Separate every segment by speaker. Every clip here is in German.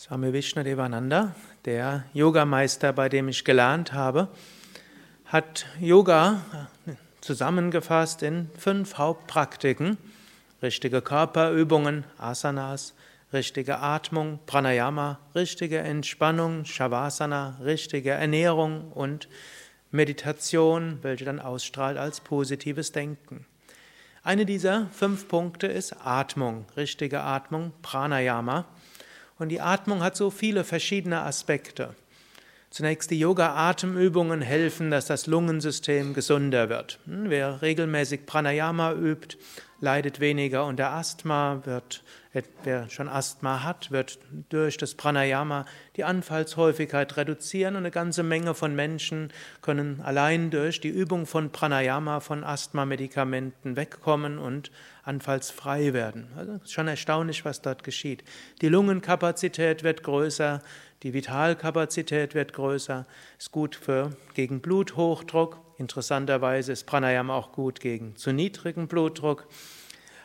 Speaker 1: Swami Vishnadevananda, der Yogameister, bei dem ich gelernt habe, hat Yoga zusammengefasst in fünf Hauptpraktiken. Richtige Körperübungen, Asanas, richtige Atmung, Pranayama, richtige Entspannung, Shavasana, richtige Ernährung und Meditation, welche dann ausstrahlt als positives Denken. Eine dieser fünf Punkte ist Atmung, richtige Atmung, Pranayama. Und die Atmung hat so viele verschiedene Aspekte. Zunächst die Yoga-Atemübungen helfen, dass das Lungensystem gesunder wird. Hm, wer regelmäßig Pranayama übt, leidet weniger unter Asthma, wird, wer schon Asthma hat, wird durch das Pranayama die Anfallshäufigkeit reduzieren und eine ganze Menge von Menschen können allein durch die Übung von Pranayama von Asthma-Medikamenten wegkommen und anfallsfrei werden. Also schon erstaunlich, was dort geschieht. Die Lungenkapazität wird größer, die Vitalkapazität wird größer, ist gut für, gegen Bluthochdruck. Interessanterweise ist Pranayama auch gut gegen zu niedrigen Blutdruck.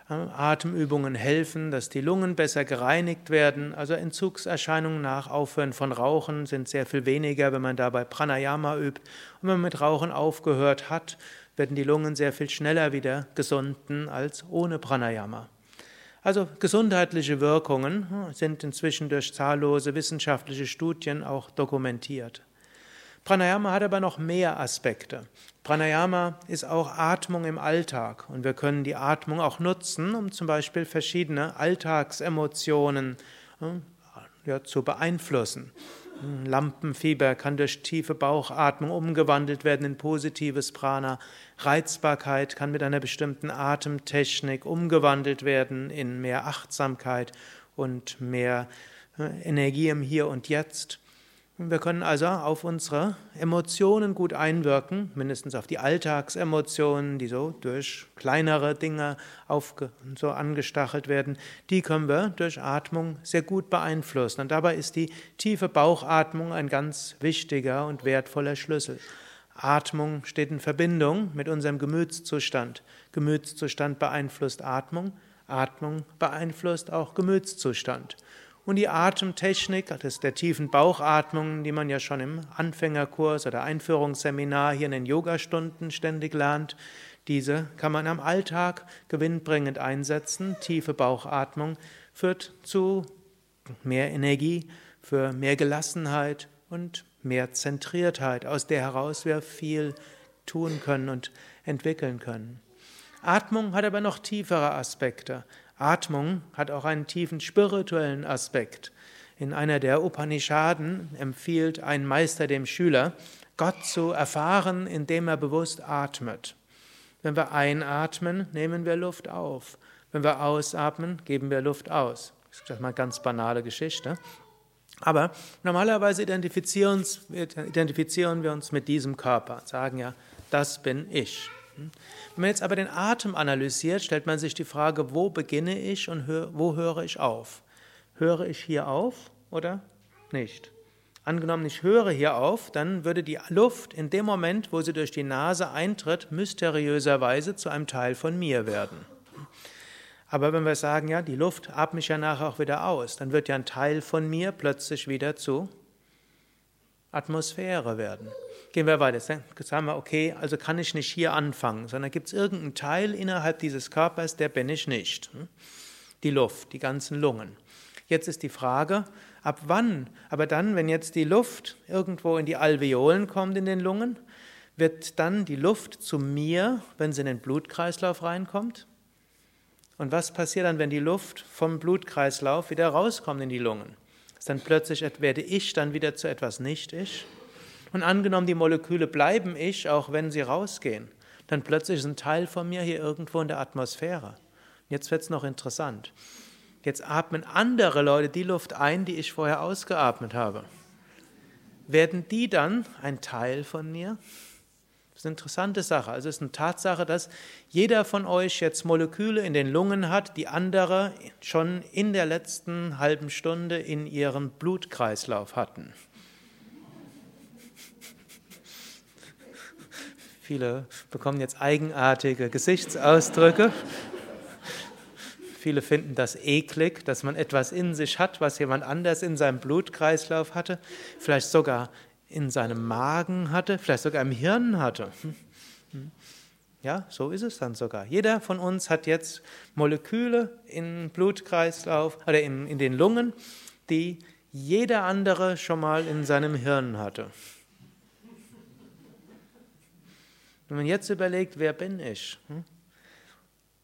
Speaker 1: Atemübungen helfen, dass die Lungen besser gereinigt werden. Also Entzugserscheinungen nach Aufhören von Rauchen sind sehr viel weniger, wenn man dabei Pranayama übt. Und wenn man mit Rauchen aufgehört hat, werden die Lungen sehr viel schneller wieder gesunden als ohne Pranayama. Also gesundheitliche Wirkungen hm, sind inzwischen durch zahllose wissenschaftliche Studien auch dokumentiert. Pranayama hat aber noch mehr Aspekte. Pranayama ist auch Atmung im Alltag und wir können die Atmung auch nutzen, um zum Beispiel verschiedene Alltagsemotionen hm, ja, zu beeinflussen. Lampenfieber kann durch tiefe Bauchatmung umgewandelt werden in positives Prana. Reizbarkeit kann mit einer bestimmten Atemtechnik umgewandelt werden in mehr Achtsamkeit und mehr äh, Energie im Hier und Jetzt. Wir können also auf unsere Emotionen gut einwirken, mindestens auf die Alltagsemotionen, die so durch kleinere Dinge aufge so angestachelt werden. Die können wir durch Atmung sehr gut beeinflussen. Und dabei ist die tiefe Bauchatmung ein ganz wichtiger und wertvoller Schlüssel. Atmung steht in Verbindung mit unserem Gemütszustand. Gemütszustand beeinflusst Atmung, Atmung beeinflusst auch Gemütszustand. Und die Atemtechnik, das der tiefen Bauchatmung, die man ja schon im Anfängerkurs oder Einführungsseminar hier in den Yogastunden ständig lernt, diese kann man am Alltag gewinnbringend einsetzen. Tiefe Bauchatmung führt zu mehr Energie, für mehr Gelassenheit und mehr Zentriertheit, aus der heraus wir viel tun können und entwickeln können. Atmung hat aber noch tiefere Aspekte. Atmung hat auch einen tiefen spirituellen Aspekt. In einer der Upanishaden empfiehlt ein Meister dem Schüler, Gott zu erfahren, indem er bewusst atmet. Wenn wir einatmen, nehmen wir Luft auf. Wenn wir ausatmen, geben wir Luft aus. Das ist mal eine ganz banale Geschichte. Aber normalerweise identifizieren, identifizieren wir uns mit diesem Körper, sagen ja, das bin ich. Wenn man jetzt aber den Atem analysiert, stellt man sich die Frage, wo beginne ich und wo höre ich auf? Höre ich hier auf oder nicht? Angenommen, ich höre hier auf, dann würde die Luft in dem Moment, wo sie durch die Nase eintritt, mysteriöserweise zu einem Teil von mir werden. Aber wenn wir sagen, ja, die Luft atme ich ja nachher auch wieder aus, dann wird ja ein Teil von mir plötzlich wieder zu Atmosphäre werden. Gehen wir weiter. Sagen wir, okay, also kann ich nicht hier anfangen, sondern gibt es irgendeinen Teil innerhalb dieses Körpers, der bin ich nicht. Hm? Die Luft, die ganzen Lungen. Jetzt ist die Frage, ab wann? Aber dann, wenn jetzt die Luft irgendwo in die Alveolen kommt in den Lungen, wird dann die Luft zu mir, wenn sie in den Blutkreislauf reinkommt? Und was passiert dann, wenn die Luft vom Blutkreislauf wieder rauskommt in die Lungen? Ist dann plötzlich werde ich dann wieder zu etwas Nicht-Ich? Und angenommen, die Moleküle bleiben ich, auch wenn sie rausgehen, dann plötzlich ist ein Teil von mir hier irgendwo in der Atmosphäre. Jetzt wird es noch interessant. Jetzt atmen andere Leute die Luft ein, die ich vorher ausgeatmet habe. Werden die dann ein Teil von mir? Das ist eine interessante Sache. Also es ist eine Tatsache, dass jeder von euch jetzt Moleküle in den Lungen hat, die andere schon in der letzten halben Stunde in ihrem Blutkreislauf hatten. Viele bekommen jetzt eigenartige Gesichtsausdrücke. Viele finden das eklig, dass man etwas in sich hat, was jemand anders in seinem Blutkreislauf hatte, vielleicht sogar in seinem Magen hatte, vielleicht sogar im Hirn hatte. Ja, so ist es dann sogar. Jeder von uns hat jetzt Moleküle im Blutkreislauf oder in, in den Lungen, die jeder andere schon mal in seinem Hirn hatte. Wenn man jetzt überlegt, wer bin ich? Hm?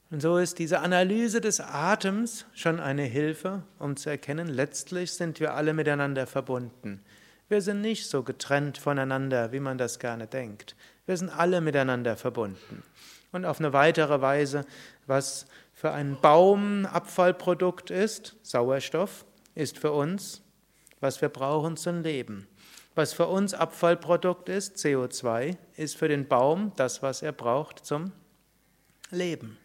Speaker 1: Und so ist diese Analyse des Atems schon eine Hilfe, um zu erkennen, letztlich sind wir alle miteinander verbunden. Wir sind nicht so getrennt voneinander, wie man das gerne denkt. Wir sind alle miteinander verbunden. Und auf eine weitere Weise, was für einen Baum Abfallprodukt ist, Sauerstoff, ist für uns, was wir brauchen zum Leben. Was für uns Abfallprodukt ist, CO2, ist für den Baum das, was er braucht zum Leben.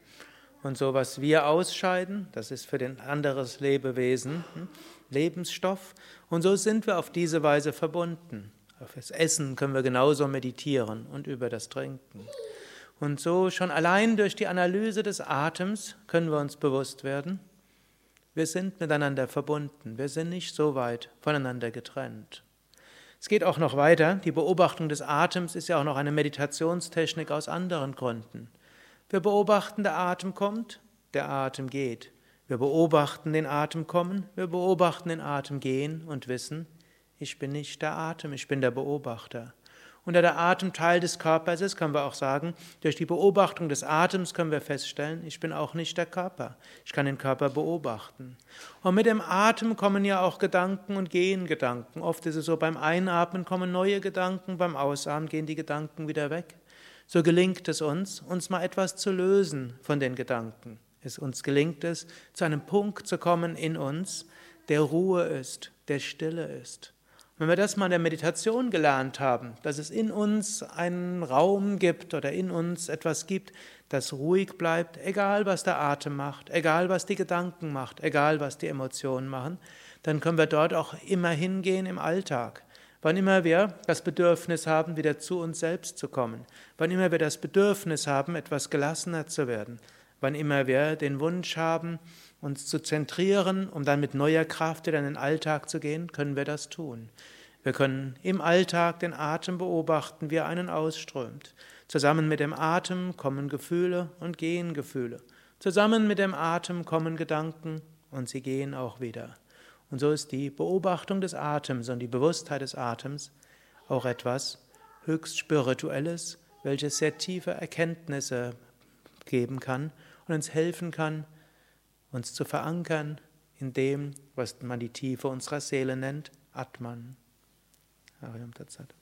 Speaker 1: Und so, was wir ausscheiden, das ist für den anderes Lebewesen hm, Lebensstoff. Und so sind wir auf diese Weise verbunden. Auf das Essen können wir genauso meditieren und über das Trinken. Und so schon allein durch die Analyse des Atems können wir uns bewusst werden, wir sind miteinander verbunden, wir sind nicht so weit voneinander getrennt. Es geht auch noch weiter, die Beobachtung des Atems ist ja auch noch eine Meditationstechnik aus anderen Gründen. Wir beobachten, der Atem kommt, der Atem geht. Wir beobachten den Atem kommen, wir beobachten den Atem gehen und wissen, ich bin nicht der Atem, ich bin der Beobachter. Und da der Atem Teil des Körpers ist, können wir auch sagen, durch die Beobachtung des Atems können wir feststellen, ich bin auch nicht der Körper. Ich kann den Körper beobachten. Und mit dem Atem kommen ja auch Gedanken und gehen Gedanken. Oft ist es so, beim Einatmen kommen neue Gedanken, beim Ausatmen gehen die Gedanken wieder weg. So gelingt es uns, uns mal etwas zu lösen von den Gedanken. Es uns gelingt es, zu einem Punkt zu kommen in uns, der Ruhe ist, der Stille ist. Wenn wir das mal in der Meditation gelernt haben, dass es in uns einen Raum gibt oder in uns etwas gibt, das ruhig bleibt, egal was der Atem macht, egal was die Gedanken macht, egal was die Emotionen machen, dann können wir dort auch immer hingehen im Alltag. Wann immer wir das Bedürfnis haben, wieder zu uns selbst zu kommen, wann immer wir das Bedürfnis haben, etwas gelassener zu werden, wann immer wir den Wunsch haben, uns zu zentrieren, um dann mit neuer Kraft wieder in den Alltag zu gehen, können wir das tun. Wir können im Alltag den Atem beobachten, wie er einen ausströmt. Zusammen mit dem Atem kommen Gefühle und gehen Gefühle. Zusammen mit dem Atem kommen Gedanken und sie gehen auch wieder. Und so ist die Beobachtung des Atems und die Bewusstheit des Atems auch etwas höchst Spirituelles, welches sehr tiefe Erkenntnisse geben kann und uns helfen kann, uns zu verankern in dem, was man die Tiefe unserer Seele nennt, Atman. Ariam Tatsat.